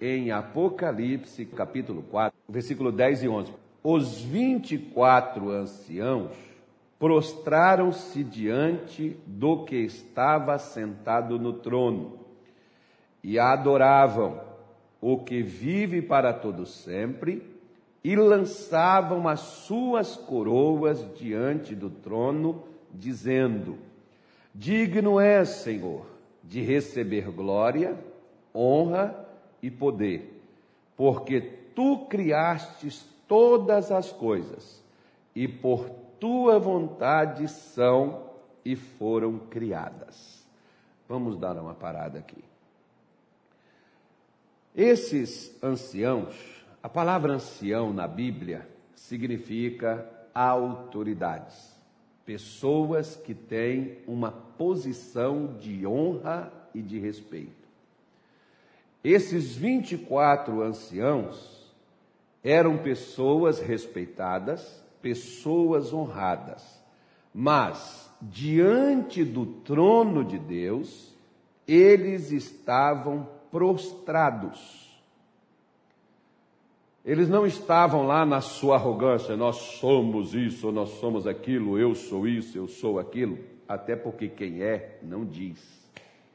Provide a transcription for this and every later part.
em Apocalipse, capítulo 4, versículo 10 e 11. Os 24 anciãos prostraram-se diante do que estava sentado no trono e adoravam o que vive para todo sempre e lançavam as suas coroas diante do trono, dizendo: Digno és, Senhor, de receber glória, honra e poder, porque tu criastes todas as coisas e por tua vontade são e foram criadas. Vamos dar uma parada aqui. Esses anciãos, a palavra ancião na Bíblia significa autoridades, pessoas que têm uma posição de honra e de respeito. Esses 24 anciãos eram pessoas respeitadas, pessoas honradas, mas diante do trono de Deus, eles estavam prostrados. Eles não estavam lá na sua arrogância, nós somos isso, nós somos aquilo, eu sou isso, eu sou aquilo, até porque quem é não diz,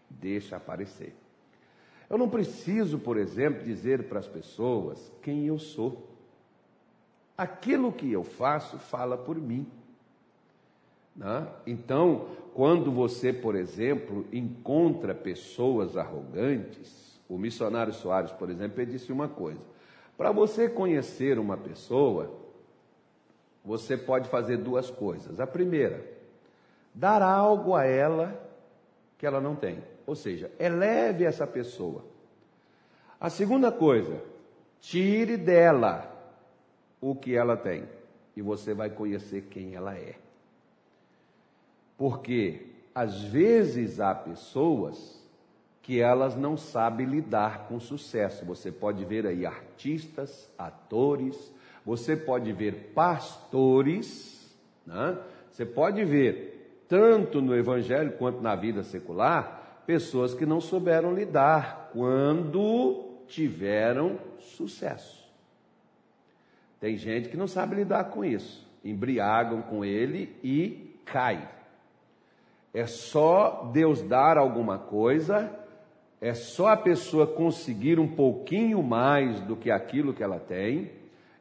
deixa aparecer. Eu não preciso, por exemplo, dizer para as pessoas quem eu sou. Aquilo que eu faço fala por mim. Né? Então, quando você, por exemplo, encontra pessoas arrogantes, o missionário Soares, por exemplo, ele disse uma coisa: para você conhecer uma pessoa, você pode fazer duas coisas. A primeira, dar algo a ela que ela não tem, ou seja, eleve essa pessoa. A segunda coisa, tire dela o que ela tem e você vai conhecer quem ela é. Porque às vezes há pessoas que elas não sabem lidar com sucesso. Você pode ver aí artistas, atores, você pode ver pastores, né? você pode ver, tanto no evangelho quanto na vida secular, pessoas que não souberam lidar quando tiveram sucesso. Tem gente que não sabe lidar com isso, embriagam com ele e cai. É só Deus dar alguma coisa, é só a pessoa conseguir um pouquinho mais do que aquilo que ela tem,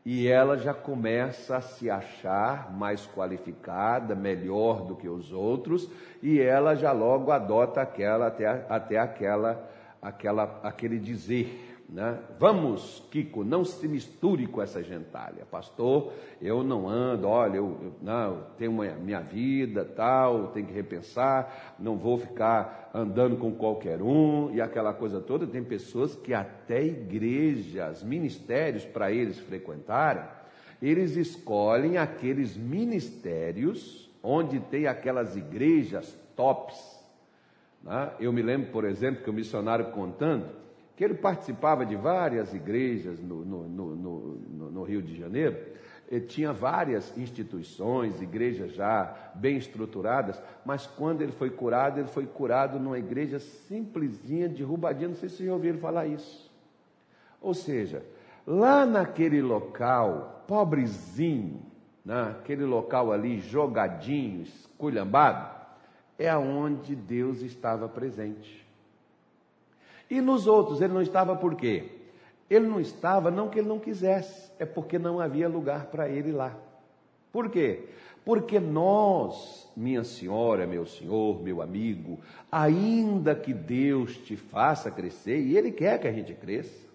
e ela já começa a se achar mais qualificada, melhor do que os outros, e ela já logo adota aquela até, até aquela, aquela aquele dizer né? Vamos, Kiko, não se misture com essa gentalha. Pastor, eu não ando, olha, eu, eu não, eu tenho uma, minha vida, tal, tenho que repensar, não vou ficar andando com qualquer um e aquela coisa toda. Tem pessoas que até igrejas, ministérios para eles frequentarem, eles escolhem aqueles ministérios onde tem aquelas igrejas tops. Né? Eu me lembro, por exemplo, que o missionário contando que ele participava de várias igrejas no, no, no, no Rio de Janeiro, ele tinha várias instituições, igrejas já bem estruturadas, mas quando ele foi curado, ele foi curado numa igreja simplesinha, derrubadinha, não sei se vocês já ouviram falar isso. Ou seja, lá naquele local, pobrezinho, naquele local ali, jogadinho, esculhambado, é aonde Deus estava presente. E nos outros ele não estava por quê? Ele não estava não que ele não quisesse, é porque não havia lugar para ele lá. Por quê? Porque nós, minha senhora, meu senhor, meu amigo, ainda que Deus te faça crescer, e Ele quer que a gente cresça,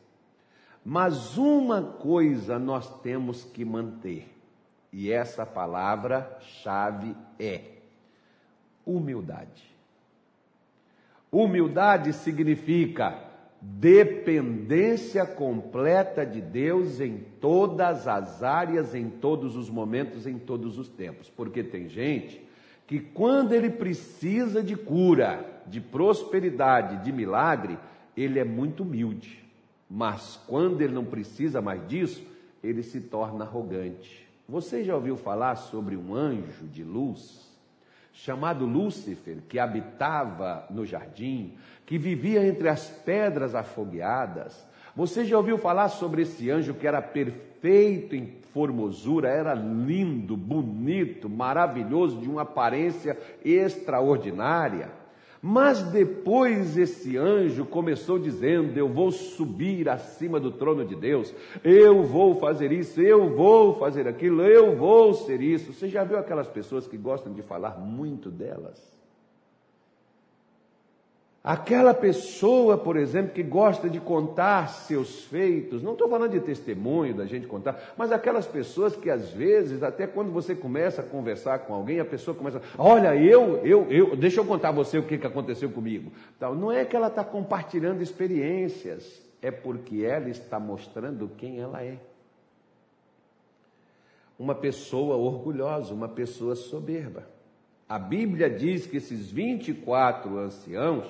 mas uma coisa nós temos que manter, e essa palavra-chave é humildade. Humildade significa dependência completa de Deus em todas as áreas, em todos os momentos, em todos os tempos. Porque tem gente que, quando ele precisa de cura, de prosperidade, de milagre, ele é muito humilde. Mas quando ele não precisa mais disso, ele se torna arrogante. Você já ouviu falar sobre um anjo de luz? Chamado Lúcifer, que habitava no jardim, que vivia entre as pedras afogueadas, Você já ouviu falar sobre esse anjo que era perfeito em formosura, era lindo, bonito, maravilhoso, de uma aparência extraordinária? Mas depois esse anjo começou dizendo: Eu vou subir acima do trono de Deus, eu vou fazer isso, eu vou fazer aquilo, eu vou ser isso. Você já viu aquelas pessoas que gostam de falar muito delas? Aquela pessoa, por exemplo, que gosta de contar seus feitos, não estou falando de testemunho da gente contar, mas aquelas pessoas que às vezes, até quando você começa a conversar com alguém, a pessoa começa, olha, eu, eu, eu, deixa eu contar você o que, que aconteceu comigo. Então, não é que ela está compartilhando experiências, é porque ela está mostrando quem ela é. Uma pessoa orgulhosa, uma pessoa soberba. A Bíblia diz que esses 24 anciãos,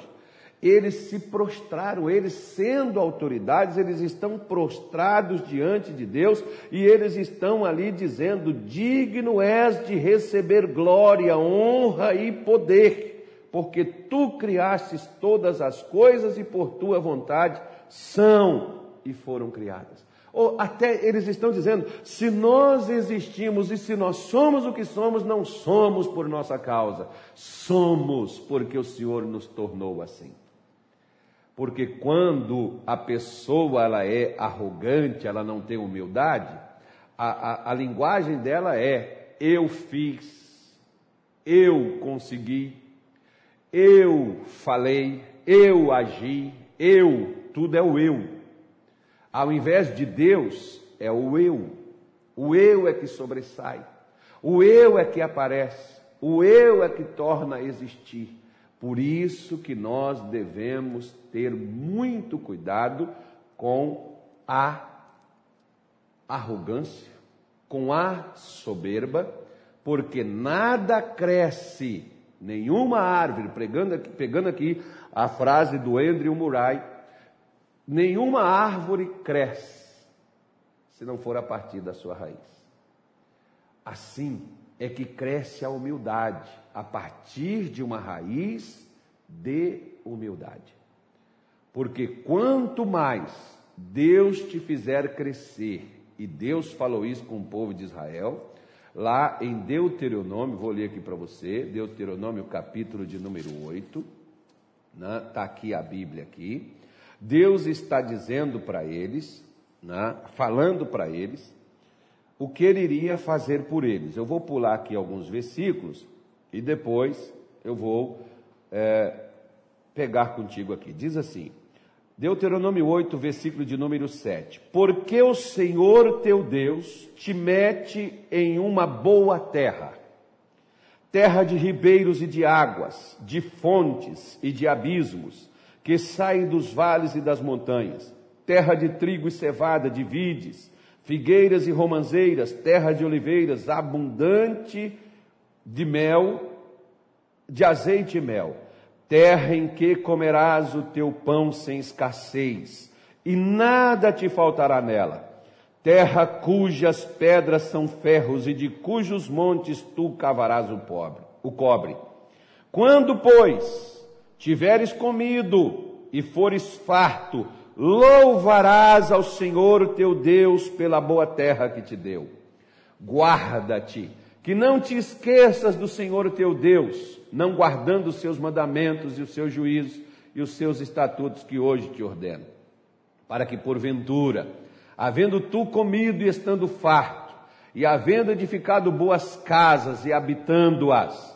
eles se prostraram, eles sendo autoridades, eles estão prostrados diante de Deus e eles estão ali dizendo: Digno és de receber glória, honra e poder, porque tu criastes todas as coisas e por tua vontade são e foram criadas. Ou até eles estão dizendo: se nós existimos e se nós somos o que somos, não somos por nossa causa, somos porque o Senhor nos tornou assim. Porque quando a pessoa ela é arrogante, ela não tem humildade, a, a, a linguagem dela é eu fiz, eu consegui, eu falei, eu agi, eu, tudo é o eu. Ao invés de Deus, é o eu. O eu é que sobressai. O eu é que aparece. O eu é que torna a existir. Por isso que nós devemos ter muito cuidado com a arrogância, com a soberba, porque nada cresce, nenhuma árvore, pegando aqui, pegando aqui a frase do Andrew Murray, nenhuma árvore cresce se não for a partir da sua raiz. Assim é que cresce a humildade a partir de uma raiz de humildade. Porque quanto mais Deus te fizer crescer, e Deus falou isso com o povo de Israel, lá em Deuteronômio, vou ler aqui para você, Deuteronômio capítulo de número 8, está né? Aqui a Bíblia aqui. Deus está dizendo para eles, né? falando para eles, o que ele iria fazer por eles. Eu vou pular aqui alguns versículos e depois eu vou é, pegar contigo aqui. Diz assim, Deuteronômio 8, versículo de número 7. Porque o Senhor teu Deus te mete em uma boa terra, terra de ribeiros e de águas, de fontes e de abismos, que saem dos vales e das montanhas, terra de trigo e cevada, de vides, figueiras e romanzeiras, terra de oliveiras, abundante de mel, de azeite e mel, terra em que comerás o teu pão sem escassez, e nada te faltará nela. Terra cujas pedras são ferros e de cujos montes tu cavarás o pobre, o cobre. Quando, pois, tiveres comido e fores farto, louvarás ao Senhor teu Deus pela boa terra que te deu. Guarda-te que não te esqueças do Senhor teu Deus, não guardando os seus mandamentos e os seus juízos e os seus estatutos que hoje te ordeno, para que porventura, havendo tu comido e estando farto, e havendo edificado boas casas e habitando-as,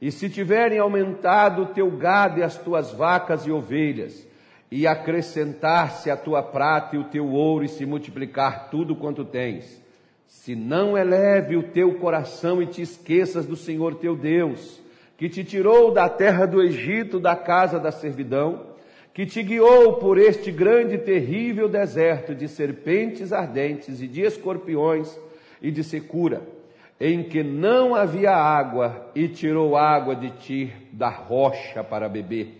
e se tiverem aumentado o teu gado e as tuas vacas e ovelhas, e acrescentar-se a tua prata e o teu ouro e se multiplicar tudo quanto tens, se não eleve o teu coração e te esqueças do Senhor teu Deus, que te tirou da terra do Egito, da casa da servidão, que te guiou por este grande e terrível deserto de serpentes ardentes e de escorpiões e de secura, em que não havia água e tirou água de ti da rocha para beber,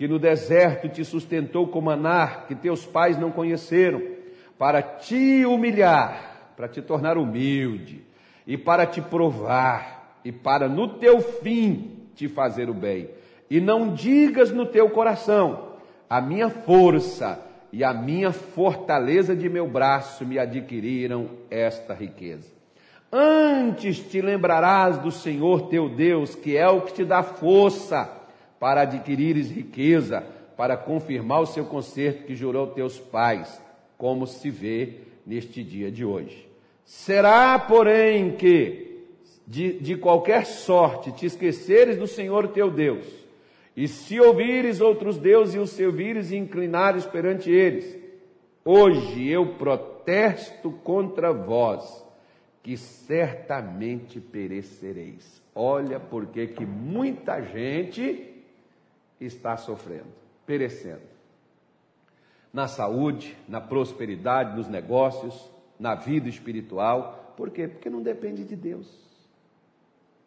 que no deserto te sustentou com maná que teus pais não conheceram, para te humilhar para te tornar humilde e para te provar e para no teu fim te fazer o bem. E não digas no teu coração: a minha força e a minha fortaleza de meu braço me adquiriram esta riqueza. Antes te lembrarás do Senhor teu Deus, que é o que te dá força para adquirires riqueza, para confirmar o seu conserto que jurou teus pais, como se vê neste dia de hoje. Será, porém, que de, de qualquer sorte te esqueceres do Senhor teu Deus, e se ouvires outros deuses e os servires e inclinares perante eles, hoje eu protesto contra vós, que certamente perecereis. Olha porque que muita gente está sofrendo, perecendo. Na saúde, na prosperidade, nos negócios, na vida espiritual. Por quê? Porque não depende de Deus.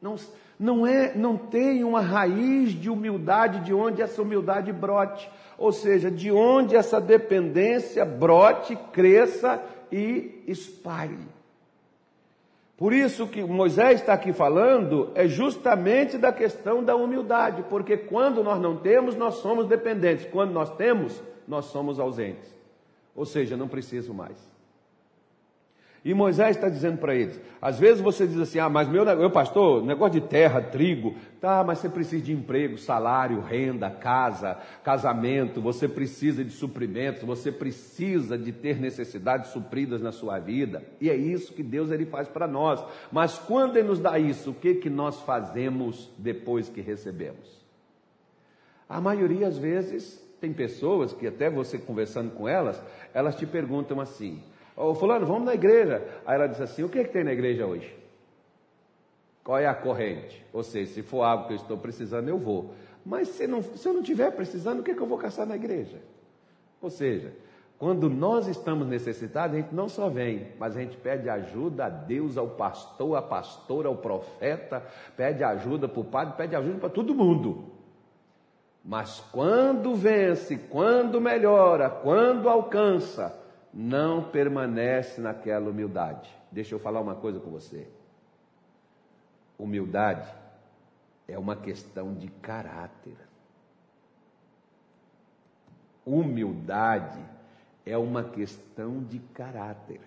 Não, não, é, não tem uma raiz de humildade de onde essa humildade brote. Ou seja, de onde essa dependência brote, cresça e espalhe. Por isso que Moisés está aqui falando é justamente da questão da humildade, porque quando nós não temos, nós somos dependentes, quando nós temos, nós somos ausentes. Ou seja, não preciso mais. E Moisés está dizendo para eles: às vezes você diz assim, ah, mas meu, meu pastor, negócio de terra, trigo, tá, mas você precisa de emprego, salário, renda, casa, casamento, você precisa de suprimentos, você precisa de ter necessidades supridas na sua vida. E é isso que Deus ele faz para nós. Mas quando ele nos dá isso, o que, que nós fazemos depois que recebemos? A maioria, às vezes, tem pessoas que até você conversando com elas, elas te perguntam assim: Ô fulano, vamos na igreja. Aí ela diz assim: o que, é que tem na igreja hoje? Qual é a corrente? Ou seja, se for algo que eu estou precisando, eu vou. Mas se, não, se eu não estiver precisando, o que, é que eu vou caçar na igreja? Ou seja, quando nós estamos necessitados, a gente não só vem, mas a gente pede ajuda a Deus, ao pastor, à pastora, ao profeta, pede ajuda para o padre, pede ajuda para todo mundo. Mas quando vence, quando melhora, quando alcança, não permanece naquela humildade. Deixa eu falar uma coisa com você. Humildade é uma questão de caráter. Humildade é uma questão de caráter.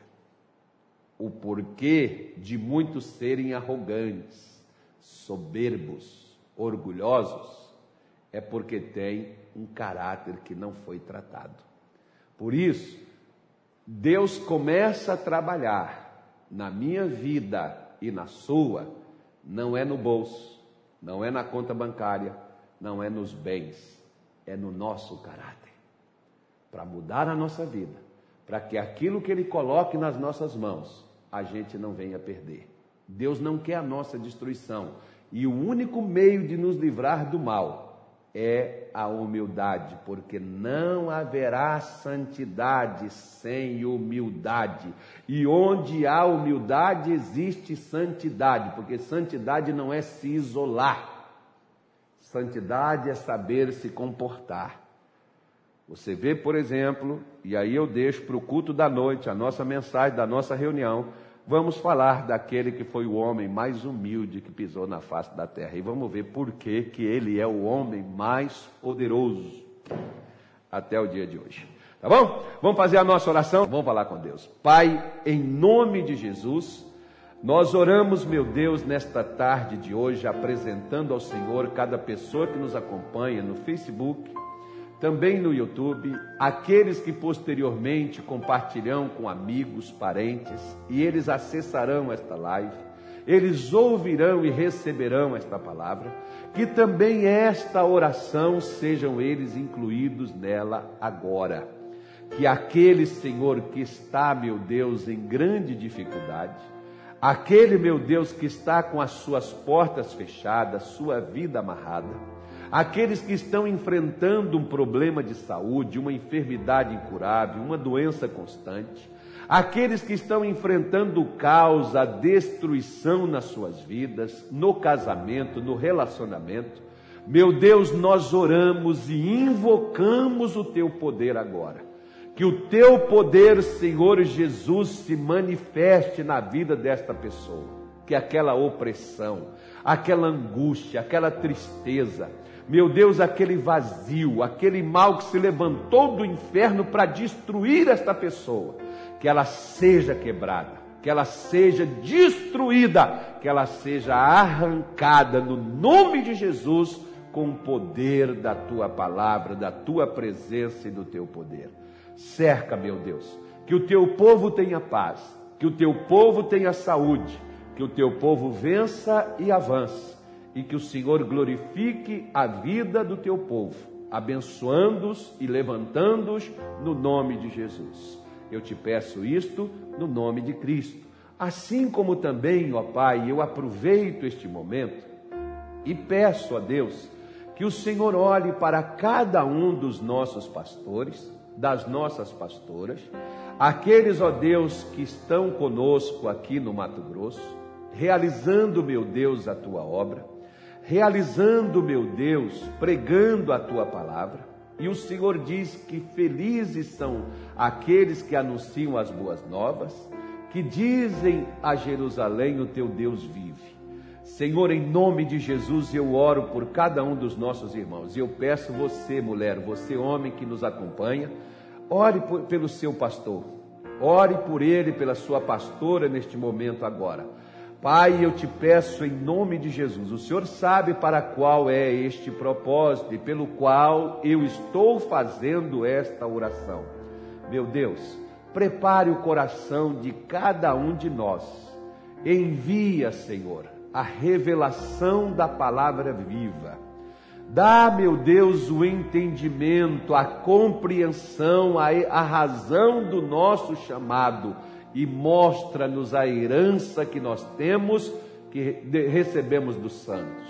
O porquê de muitos serem arrogantes, soberbos, orgulhosos, é porque tem um caráter que não foi tratado. Por isso, Deus começa a trabalhar na minha vida e na sua, não é no bolso, não é na conta bancária, não é nos bens, é no nosso caráter. Para mudar a nossa vida, para que aquilo que Ele coloque nas nossas mãos, a gente não venha perder. Deus não quer a nossa destruição, e o único meio de nos livrar do mal é a humildade, porque não haverá santidade sem humildade. E onde há humildade existe santidade, porque santidade não é se isolar. Santidade é saber se comportar. Você vê, por exemplo, e aí eu deixo para o culto da noite a nossa mensagem da nossa reunião vamos falar daquele que foi o homem mais humilde que pisou na face da terra. E vamos ver por que, que ele é o homem mais poderoso até o dia de hoje. Tá bom? Vamos fazer a nossa oração? Vamos falar com Deus. Pai, em nome de Jesus, nós oramos, meu Deus, nesta tarde de hoje, apresentando ao Senhor cada pessoa que nos acompanha no Facebook, também no YouTube, aqueles que posteriormente compartilham com amigos, parentes, e eles acessarão esta live, eles ouvirão e receberão esta palavra, que também esta oração sejam eles incluídos nela agora. Que aquele Senhor que está, meu Deus, em grande dificuldade, aquele, meu Deus, que está com as suas portas fechadas, sua vida amarrada, aqueles que estão enfrentando um problema de saúde, uma enfermidade incurável, uma doença constante, aqueles que estão enfrentando o caos, a destruição nas suas vidas, no casamento, no relacionamento. Meu Deus, nós oramos e invocamos o teu poder agora. Que o teu poder, Senhor Jesus, se manifeste na vida desta pessoa. Que aquela opressão, aquela angústia, aquela tristeza, Meu Deus, aquele vazio, aquele mal que se levantou do inferno para destruir esta pessoa, que ela seja quebrada, que ela seja destruída, que ela seja arrancada no nome de Jesus, com o poder da tua palavra, da tua presença e do teu poder. Cerca, meu Deus, que o teu povo tenha paz, que o teu povo tenha saúde, que o teu povo vença e avance, e que o Senhor glorifique a vida do teu povo, abençoando-os e levantando-os no nome de Jesus. Eu te peço isto no nome de Cristo. Assim como também, ó Pai, eu aproveito este momento e peço a Deus que o Senhor olhe para cada um dos nossos pastores, das nossas pastoras, aqueles, ó Deus, que estão conosco aqui no Mato Grosso, realizando, meu Deus, a tua obra, realizando, meu Deus, pregando a tua palavra. E o Senhor diz que felizes são aqueles que anunciam as boas novas, que dizem a Jerusalém: o teu Deus vive. Senhor, em nome de Jesus, eu oro por cada um dos nossos irmãos. E eu peço você, mulher, você, homem que nos acompanha, ore por, pelo seu pastor. Ore por ele, pela sua pastora neste momento agora. Pai, eu te peço em nome de Jesus, o Senhor sabe para qual é este propósito e pelo qual eu estou fazendo esta oração. Meu Deus, prepare o coração de cada um de nós. Envia, Senhor, a revelação da palavra viva. Dá, meu Deus, o entendimento, a compreensão, a, razão do nosso chamado e mostra-nos a herança que nós temos, que recebemos dos santos.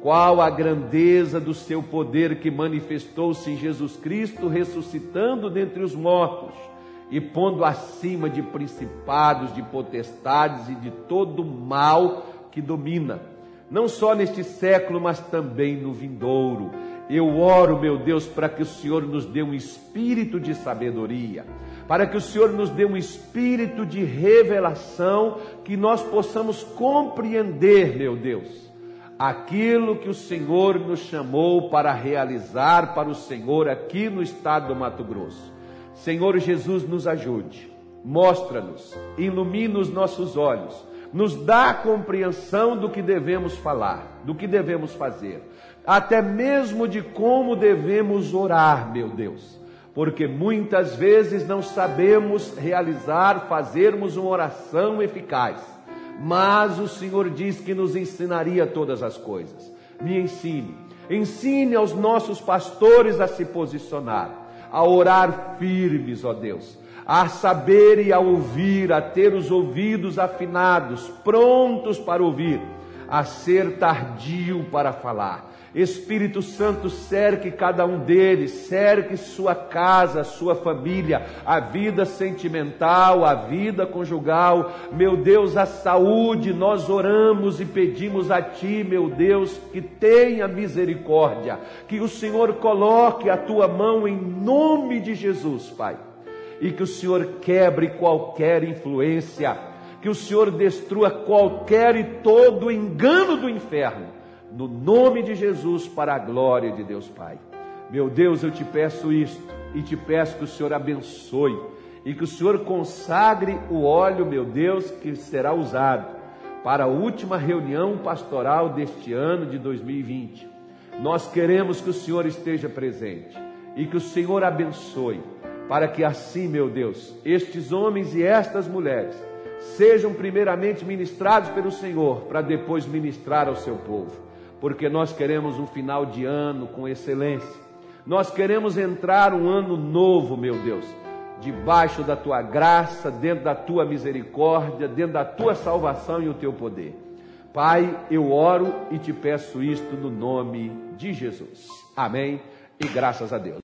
Qual a grandeza do seu poder que manifestou-se em Jesus Cristo, ressuscitando dentre os mortos e pondo acima de principados, de potestades e de todo mal que domina, não só neste século, mas também no vindouro. Eu oro, meu Deus, para que o Senhor nos dê um espírito de sabedoria para que o Senhor nos dê um espírito de revelação, que nós possamos compreender, meu Deus, aquilo que o Senhor nos chamou para realizar para o Senhor aqui no estado do Mato Grosso. Senhor Jesus, nos ajude, mostra-nos, ilumina os nossos olhos, nos dá a compreensão do que devemos falar, do que devemos fazer, até mesmo de como devemos orar, meu Deus porque muitas vezes não sabemos realizar, fazermos uma oração eficaz. Mas o Senhor diz que nos ensinaria todas as coisas. Me ensine, ensine aos nossos pastores a se posicionar, a orar firmes, ó Deus, a saber e a ouvir, a ter os ouvidos afinados, prontos para ouvir, a ser tardio para falar Espírito Santo, cerque cada um deles, cerque sua casa, sua família, a vida sentimental, a vida conjugal. Meu Deus, a saúde, nós oramos e pedimos a Ti, meu Deus, que tenha misericórdia, que o Senhor coloque a Tua mão em nome de Jesus, Pai, e que o Senhor quebre qualquer influência, que o Senhor destrua qualquer e todo engano do inferno no nome de Jesus, para a glória de Deus Pai. Meu Deus, eu te peço isto e te peço que o Senhor abençoe e que o Senhor consagre o óleo, meu Deus, que será usado para a última reunião pastoral deste ano de 2020. Nós queremos que o Senhor esteja presente e que o Senhor abençoe, para que assim, meu Deus, estes homens e estas mulheres sejam primeiramente ministrados pelo Senhor, para depois ministrar ao seu povo porque nós queremos um final de ano com excelência. Nós queremos entrar um ano novo, meu Deus, debaixo da tua graça, dentro da tua misericórdia, dentro da tua salvação e o teu poder. Pai, eu oro e te peço isto no nome de Jesus. Amém e graças a Deus.